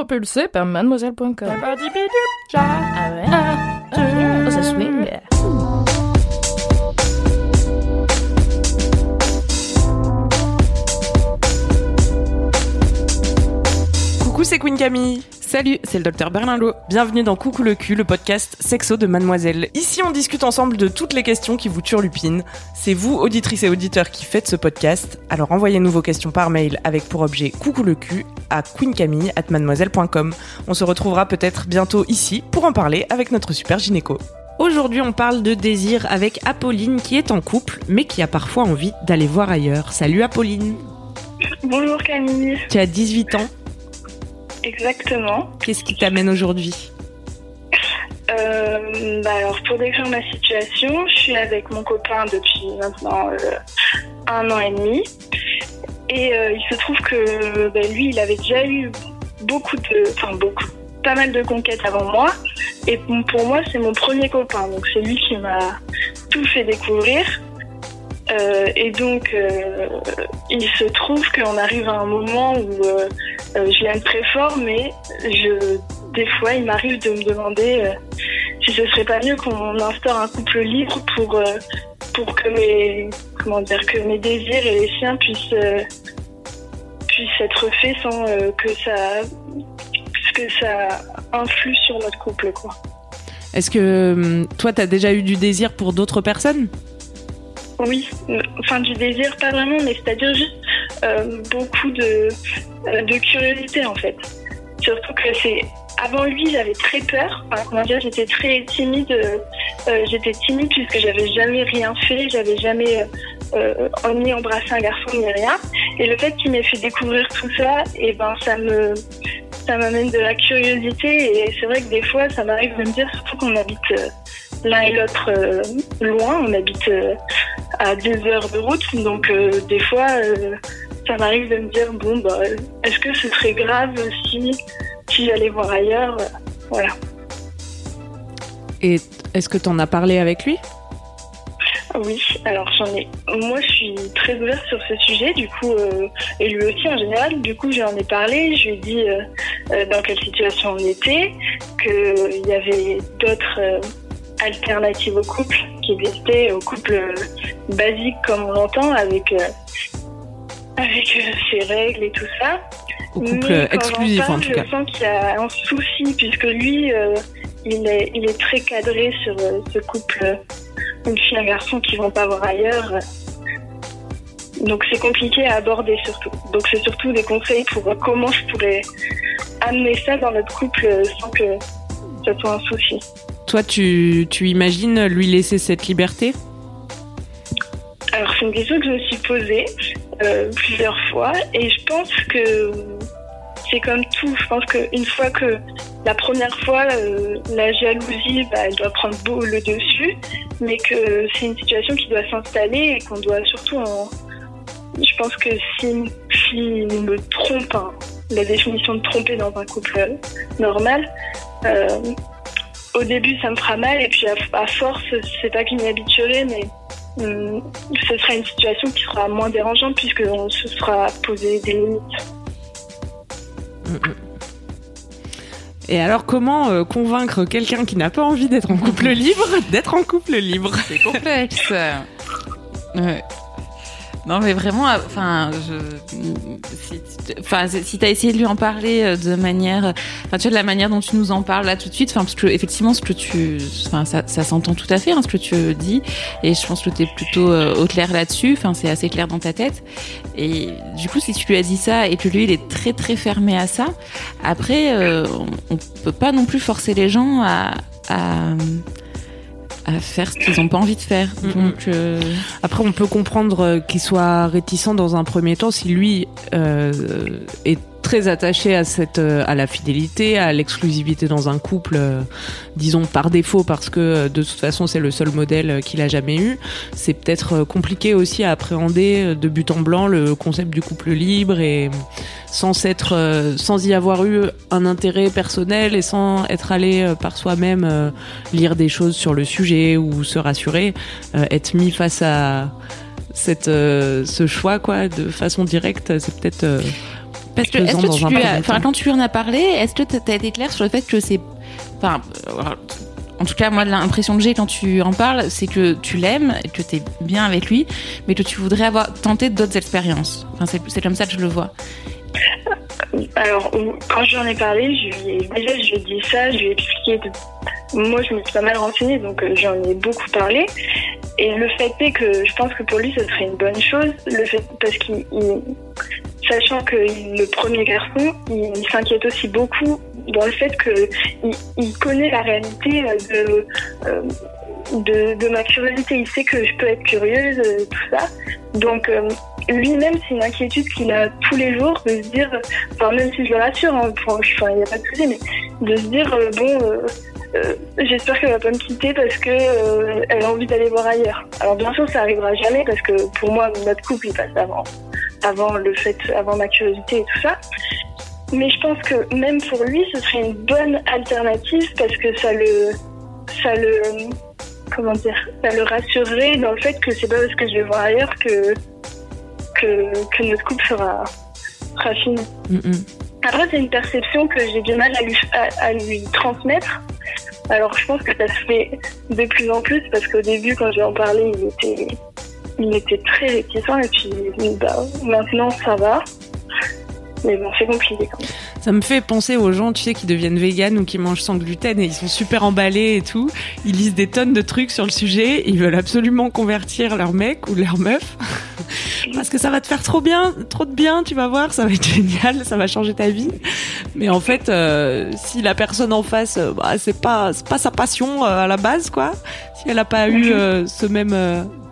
Propulsé par mademoiselle.com. Ah ouais. Oh, ça swing. Coucou, c'est Queen Camille. Salut, c'est le docteur Berlinlot. Bienvenue dans Coucou le cul, le podcast sexo de Mademoiselle. Ici, on discute ensemble de toutes les questions qui vous turlupinent. C'est vous, auditrices et auditeurs, qui faites ce podcast. Alors envoyez-nous vos questions par mail avec pour objet Coucou le cul à queencamille@mademoiselle.com. On se retrouvera peut-être bientôt ici pour en parler avec notre super gynéco. Aujourd'hui, on parle de désir avec Apolline qui est en couple, mais qui a parfois envie d'aller voir ailleurs. Salut Apolline. Bonjour Camille, Tu as 18 ans. Exactement. Qu'est-ce qui t'amène aujourd'hui Euh, bah alors pour décrire ma situation, je suis avec mon copain depuis maintenant euh, un an et demi. Et euh, il se trouve que bah, lui, il avait déjà eu beaucoup de... Enfin beaucoup, pas mal de conquêtes avant moi. Et pour moi, c'est mon premier copain. Donc c'est lui qui m'a tout fait découvrir. Euh, et donc, euh, il se trouve qu'on arrive à un moment où je l'aime très fort, mais je, des fois, il m'arrive de me demander euh, si ce serait pas mieux qu'on instaure un couple libre pour, euh, pour que mes, comment dire, que mes désirs et les siens puissent, euh, puissent être faits sans euh, que ça, que ça influe sur notre couple, quoi. Est-ce que hum, toi, t'as déjà eu du désir pour d'autres personnes? Oui, euh, enfin du désir, pas vraiment, mais c'est-à-dire juste euh, beaucoup de, euh, de curiosité en fait. Surtout que c'est avant lui, j'avais très peur. Comment dire, j'étais très timide. euh, euh, j'étais timide puisque j'avais jamais rien fait, j'avais jamais euh, euh, ni embrassé un garçon ni rien. Et le fait qu'il m'ait fait découvrir tout ça, et ben ça me ça m'amène de la curiosité. Et c'est vrai que des fois, ça m'arrive de me dire, surtout qu'on habite euh, l'un et l'autre euh, loin, on habite euh, à deux heures de route. Donc euh, des fois, euh, ça m'arrive de me dire bon bah est-ce que ce serait grave si si j'allais voir ailleurs? Voilà. Et est-ce que t'en as parlé avec lui? Oui, alors j'en ai. Moi, je suis très ouverte sur ce sujet, du coup, euh, et lui aussi en général. Du coup, j'en ai parlé. Je lui ai dit euh, euh, dans quelle situation on était, qu'il y avait d'autres euh, alternatives au couple qui existaient, au couple basique comme on l'entend, avec avec euh, ses règles et tout ça. Au couple Mais quand exclusif parle, en tout cas. Je sens qu'il y a un souci puisque lui, euh, il, est, il est très cadré sur euh, ce couple, une fille et un garçon qui vont pas voir ailleurs. Donc c'est compliqué à aborder surtout. Donc c'est surtout des conseils pour comment je pourrais amener ça dans notre couple sans que ça soit un souci. Toi, tu, tu imagines lui laisser cette liberté? Alors c'est une question que je me suis posée euh, plusieurs fois et je pense que c'est comme tout. Je pense qu'une fois que la première fois, euh, la jalousie, bah, elle doit prendre le dessus, mais que c'est une situation qui doit s'installer et qu'on doit surtout. Je pense que si une fille me trompe, la définition de tromper dans un couple normal, euh, au début ça me fera mal et puis à, à force, c'est pas qu'il m'y habituerai, mais ce sera une situation qui sera moins dérangeante puisqu'on se sera posé des limites. Et alors, comment euh, convaincre quelqu'un qui n'a pas envie d'être en couple libre d'être en couple libre? C'est complexe. Ouais. Non, mais vraiment, euh, enfin, je, si, enfin, si t'as essayé de lui en parler euh, de manière, enfin, tu vois, de la manière dont tu nous en parles là tout de suite, enfin, parce que effectivement, ce que tu, enfin, ça, s'entend tout à fait, hein, ce que tu dis, et je pense que t'es plutôt euh, au clair là-dessus, enfin, c'est assez clair dans ta tête. Et du coup, si tu lui as dit ça et que lui, il est très très fermé à ça, après, on, on peut pas non plus forcer les gens à à faire ce qu'ils ont pas envie de faire. Donc, euh, Après, on peut comprendre euh, qu'il soit réticent dans un premier temps si lui euh, est très attaché à cette euh, à la fidélité, à l'exclusivité dans un couple, euh, disons par défaut parce que euh, de toute façon c'est le seul modèle qu'il a jamais eu. C'est peut-être compliqué aussi à appréhender de but en blanc le concept du couple libre et sans s'être euh, sans y avoir eu un intérêt personnel et sans être allé par soi-même lire des choses sur le sujet ou se rassurer, être mis face à cette ce choix quoi de façon directe, c'est peut-être Parce que, pesant est-ce que dans tu un lui as, premier enfin, temps. quand tu lui en as parlé, est-ce que t'as été clair sur le fait que c'est, enfin, euh, en tout cas, moi, l'impression que j'ai quand tu en parles, c'est que tu l'aimes, que t'es bien avec lui, mais que tu voudrais avoir tenté d'autres expériences. Enfin, c'est, c'est comme ça que je le vois. Alors, quand j'en ai parlé, je lui ai, déjà, je lui ai dit ça, je lui ai expliqué. de- Moi, je me suis pas mal renseignée, donc euh, j'en ai beaucoup parlé. Et le fait est que je pense que pour lui, ce serait une bonne chose, le fait, parce qu'il, il- sachant que le premier garçon, il, s'inquiète aussi beaucoup dans le fait que il, il connaît la réalité euh, de, euh, de, de ma curiosité. Il sait que je peux être curieuse, euh, tout ça. Donc, lui-même, c'est une inquiétude qu'il a tous les jours de se dire, enfin, même si je le rassure, hein, enfin, il n'y a pas de souci, mais de se dire, euh, bon, euh, euh, j'espère qu'elle va pas me quitter parce que elle a envie d'aller voir ailleurs. Alors, bien sûr, ça arrivera jamais parce que pour moi, notre couple, il passe avant, avant le fait, avant ma curiosité et tout ça. Mais je pense que même pour lui, ce serait une bonne alternative parce que ça le, ça le, comment dire, ça le rassurerait dans le fait que c'est pas parce que je vais voir ailleurs que que, que notre couple sera, sera fini. Mm, mm. Après, c'est une perception que j'ai du mal à lui, à, à lui transmettre. Alors, je pense que ça se fait de plus en plus parce qu'au début, quand j'ai en parlé, il était, il était très réticent et puis bah, maintenant, ça va. Mais bon, c'est compliqué quand même. Ça me fait penser aux gens, tu sais, qui deviennent véganes ou qui mangent sans gluten et ils sont super emballés et tout. Ils lisent des tonnes de trucs sur le sujet. Ils veulent absolument convertir leur mec ou leur meuf. Parce que ça va te faire trop bien, trop de bien, tu vas voir, ça va être génial, ça va changer ta vie. Mais en fait, euh, si la personne en face, euh, bah, c'est pas, sa passion euh, à la base, quoi. Si elle a pas eu ce même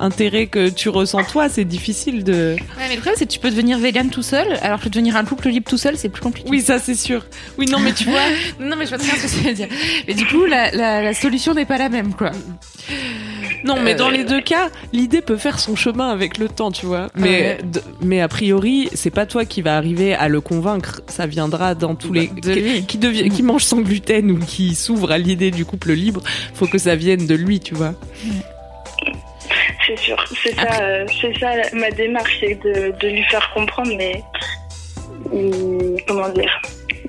intérêt que tu ressens toi, c'est difficile de. Ouais, mais le problème, c'est que tu peux devenir vegan tout seul, alors que devenir un couple libre tout seul, c'est plus compliqué. Oui, ça c'est sûr. Oui, non, mais tu vois. Non, mais je vois très bien ce que tu veux dire. Mais du coup, la, la, la solution n'est pas la même, quoi. Non, mais Euh, dans les deux cas, l'idée peut faire son chemin avec le temps, tu vois. Mais, Ouais. d- mais a priori, c'est pas toi qui va arriver à le convaincre. Ça viendra dans tous les De qui, lui. qui, devient- qui mange sans gluten ou qui s'ouvre à l'idée du couple libre. Faut que ça vienne de lui, tu vois. C'est sûr. C'est ça, euh, c'est ça ma démarche, c'est de, de lui faire comprendre, mais il- comment dire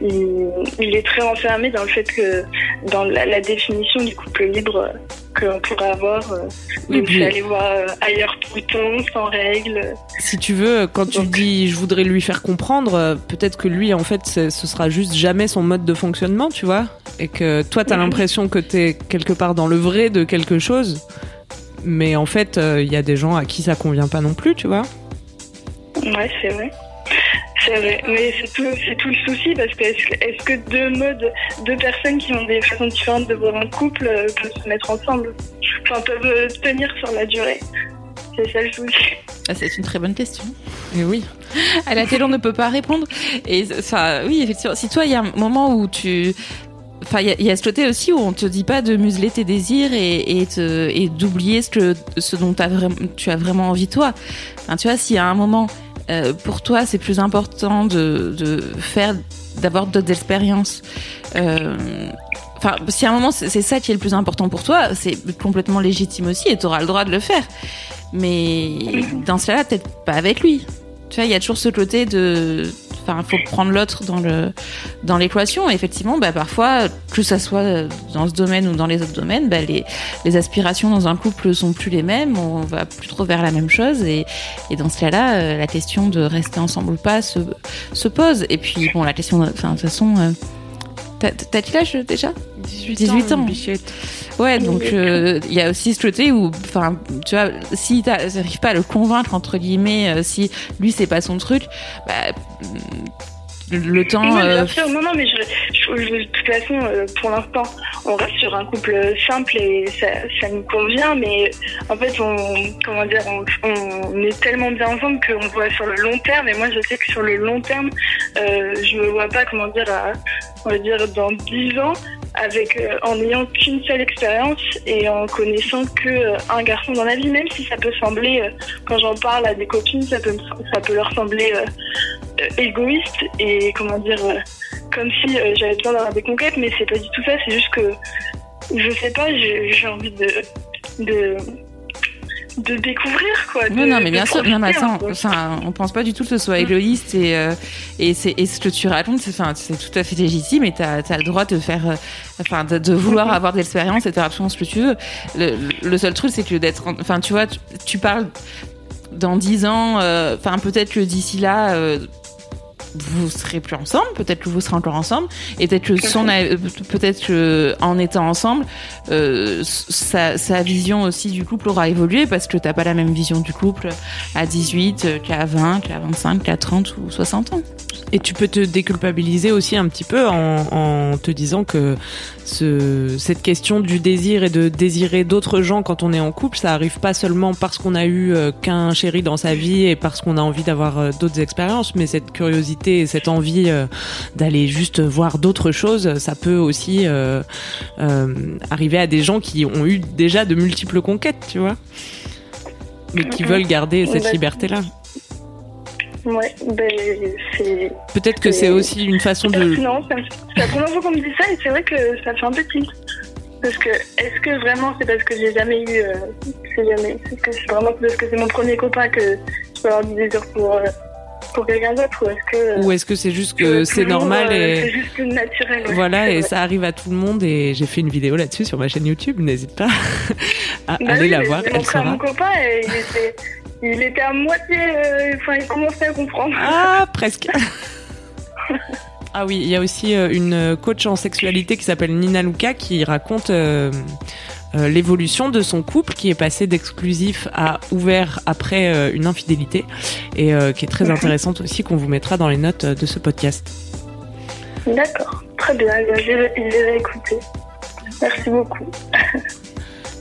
il, il est très enfermé dans le fait que dans la, la définition du couple libre euh, que l'on pourrait avoir, euh, donc aller voir ailleurs tout le temps, sans règles. Si tu veux, quand tu dis je voudrais lui faire comprendre, peut-être que lui, en fait, ce sera juste jamais son mode de fonctionnement, tu vois? Et que toi, t'as l'impression que t'es quelque part dans le vrai de quelque chose. Mais en fait, euh, il y a des gens à qui ça convient pas non plus, tu vois. Ouais, c'est vrai. C'est vrai, mais c'est tout, c'est tout le souci parce que est-ce, que est-ce que deux modes, deux personnes qui ont des façons différentes de voir un couple euh, peuvent se mettre ensemble? Enfin, peuvent euh, tenir sur la durée C'est ça le souci. Ah, c'est une très bonne question. Et oui. à laquelle on ne peut pas répondre. Et ça, oui, effectivement, si toi, il y a un moment où tu, enfin, il y, a- ce côté aussi où on te dit pas de museler tes désirs et, d'oublier ce ce dont tu as vraiment envie toi. Tu vois, s'il y un moment, euh, pour toi, c'est plus important de, faire, d'avoir d'autres expériences. Euh, Enfin, si à un moment c'est ça qui est le plus important pour toi, c'est complètement légitime aussi et tu auras le droit de le faire. Mais dans ce cas-là, peut-être pas avec lui. Tu vois, il y a toujours ce côté de, enfin, faut prendre l'autre dans le dans l'équation. Effectivement, bah parfois, que ça soit dans ce domaine ou dans les autres domaines, bah les les aspirations dans un couple sont plus les mêmes. On va plus trop vers la même chose. Et dans ce cas-là, euh, la question de rester ensemble ou pas se se pose. Et puis bon, la question, de- toute façon. euh, t'as quel âge déjà? 18 ans. bichette. Ouais, donc euh, il y a aussi ce côté où, enfin, tu vois, si t'arrives pas à le convaincre entre guillemets, euh, si lui c'est pas son truc, bah mm, le temps. Oui, euh, bien sûr. Non, non, mais je, je- je- de toute façon, euh, pour l'instant, on reste sur un couple simple et ça, ça nous convient, mais en fait, on, comment dire, on, on est tellement bien ensemble qu'on voit sur le long terme. Et moi, je sais que sur le long terme, euh, je me vois pas, comment dire, à, on va dire dans 10 ans, avec euh, en n'ayant qu'une seule expérience et en connaissant que euh, un garçon dans la vie, même si ça peut sembler, euh, quand j'en parle à des copines, ça peut, ça peut leur sembler euh, euh, égoïste et comment dire, euh, comme si j'avais besoin d'avoir des conquêtes, mais c'est pas du tout ça. C'est juste que je sais pas, j'ai envie de de de découvrir quoi. Non, de- non, mais bien sûr. Un attends, enfin, on pense pas du tout que ce soit égoïste et euh, et c'est et ce que tu racontes, c'est enfin, c'est tout à fait légitime et t'as as le droit de faire, euh, enfin, de, de vouloir avoir de l'expérience et de faire absolument ce que tu veux. Le, le seul truc, c'est que d'être, en- enfin, tu vois, tu, tu parles dans dix ans, euh, enfin, peut-être que d'ici là. Euh, vous serez plus ensemble, peut-être que vous serez encore ensemble, et peut-être que son, euh, peut-être que en étant ensemble, euh, sa, sa vision aussi du couple aura évolué parce que t'as pas la même vision du couple à 18 euh, qu'à 20, qu'à 25, qu'à 30 ou 60 ans. Et tu peux te déculpabiliser aussi un petit peu en, en te disant que ce, cette question du désir et de désirer d'autres gens quand on est en couple, ça arrive pas seulement parce qu'on a eu euh, qu'un chéri dans sa vie et parce qu'on a envie d'avoir euh, d'autres expériences, mais cette curiosité et cette envie euh, d'aller juste voir d'autres choses, ça peut aussi euh, euh, arriver à des gens qui ont eu déjà de multiples conquêtes, tu vois, mais qui veulent garder cette Bah, liberté-là. Ouais, ben c'est Peut-être que c'est aussi une façon de me- C'est la première fois qu'on me dit ça et c'est vrai que ça fait un peu tilt. Parce que est-ce que vraiment c'est parce que j'ai jamais eu, euh, c'est jamais, que c'est vraiment parce que c'est mon premier copain que je peux avoir du désir pour euh, pour quelqu'un d'autre ou est-ce que Ou est-ce que c'est juste que c'est toujours, normal euh, et c'est juste naturel. ouais, voilà c'est et ça arrive à tout le monde et j'ai fait une vidéo là-dessus sur ma chaîne YouTube, n'hésite pas à Bah aller oui, la voir, elle montré à sera. mon copain et il était, il était à moitié, euh, enfin il commençait à comprendre. Ah, presque. Ah oui, il y a aussi euh, une coach en sexualité qui s'appelle Nina Luca qui raconte euh, euh, l'évolution de son couple qui est passé d'exclusif à ouvert après euh, une infidélité et euh, qui est très intéressante aussi qu'on vous mettra dans les notes de ce podcast. D'accord, très bien, eh je vais, je vais écouter. Merci beaucoup.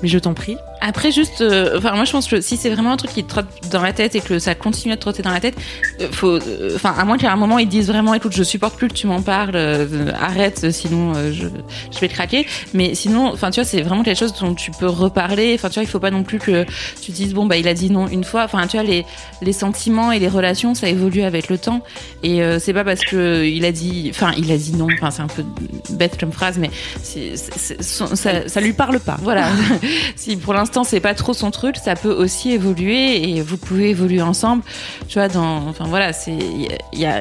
Mais je t'en prie. Après, juste, euh, enfin, moi, je pense que si c'est vraiment un truc qui te trotte dans la tête et que ça continue à te trotter dans la tête, euh, faut, euh, enfin, à moins qu'à un moment ils disent vraiment, écoute, je supporte plus que tu m'en parles, euh, arrête, sinon euh, je, je vais craquer. Mais sinon, enfin, tu vois, c'est vraiment quelque chose dont tu peux reparler. Enfin, tu vois, il faut pas non plus que tu dises, bon, bah, il a dit non une fois. Enfin, tu vois, les, les sentiments et les relations, ça évolue avec le temps. Et euh, c'est pas parce que il a dit, enfin, il a dit non. Enfin, c'est un peu bête comme phrase, mais c'est- son- ça, Ça lui parle pas. voilà. si pour l'instant c'est pas trop son truc, ça peut aussi évoluer et vous pouvez évoluer ensemble. Tu vois, dans, enfin voilà, c'est, il y a- il y a,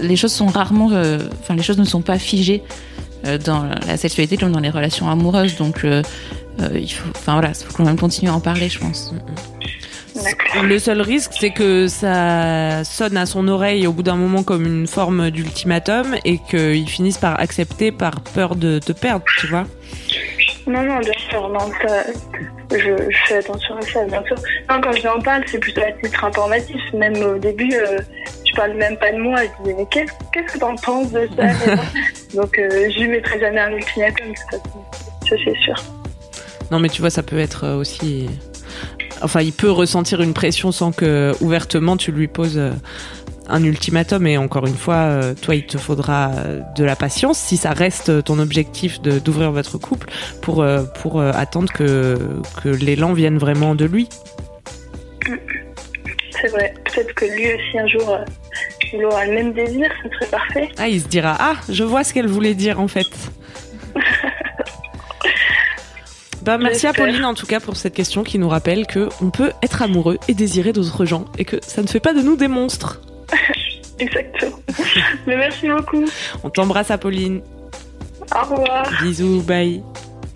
les choses sont rarement, euh, enfin les choses ne sont pas figées euh, dans la sexualité comme dans les relations amoureuses. Donc euh, il faut, enfin voilà, il faut quand même continuer à en parler, je pense. D'accord. Le seul risque, c'est que ça sonne à son oreille au bout d'un moment comme une forme d'ultimatum et qu'il finisse par accepter par peur de te perdre, tu vois. Non, non, bien sûr, non, ça, je, je fais attention à ça, bien sûr. Non, quand je lui en parle, c'est plutôt à titre informatif. Même au début, euh, je parle même pas de moi. Je dis, mais qu'est-ce qu'est-ce que t'en penses de ça? Donc, euh, je lui mettrai jamais un ultimatum, façon. Ça, c'est sûr. Non, mais tu vois, ça peut être euh, aussi. Enfin, il peut ressentir une pression sans que ouvertement tu lui poses euh, un ultimatum. Et encore une fois, euh, toi, il te faudra euh, de la patience si ça reste ton objectif d'ouvrir votre couple pour euh, pour euh, attendre que que l'élan vienne vraiment de lui. C'est vrai. Peut-être que lui aussi, un jour, euh, il aura le même désir, ce serait parfait. Ah, il se dira ah, je vois ce qu'elle voulait dire en fait. Bah, merci à. Pauline en tout cas pour cette question qui nous rappelle que on peut être amoureux et désirer d'autres gens et que ça ne fait pas de nous des monstres. Exactement. mais merci beaucoup. On t'embrasse Apolline. Au revoir. Bisous, bye.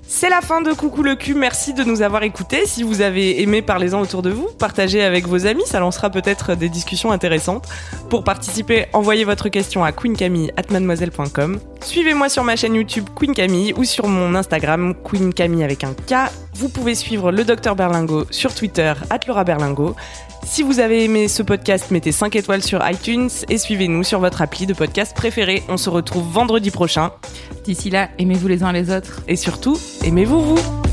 C'est la fin de Coucou le cul. Merci de nous avoir écoutés. Si vous avez aimé, parlez-en autour de vous. Partagez avec vos amis. Ça lancera peut-être des discussions intéressantes. Pour participer, envoyez votre question à queencamille@mademoiselle.com. Suivez-moi sur ma chaîne YouTube Queen Camille ou sur mon Instagram Queen Camille avec un K. Vous pouvez suivre le docteur Berlingo sur Twitter, Laura Berlingo. Si vous avez aimé ce podcast, mettez 5 étoiles sur iTunes et suivez-nous sur votre appli de podcast préféré. On se retrouve vendredi prochain. D'ici là, aimez-vous les uns les autres. Et surtout, aimez-vous vous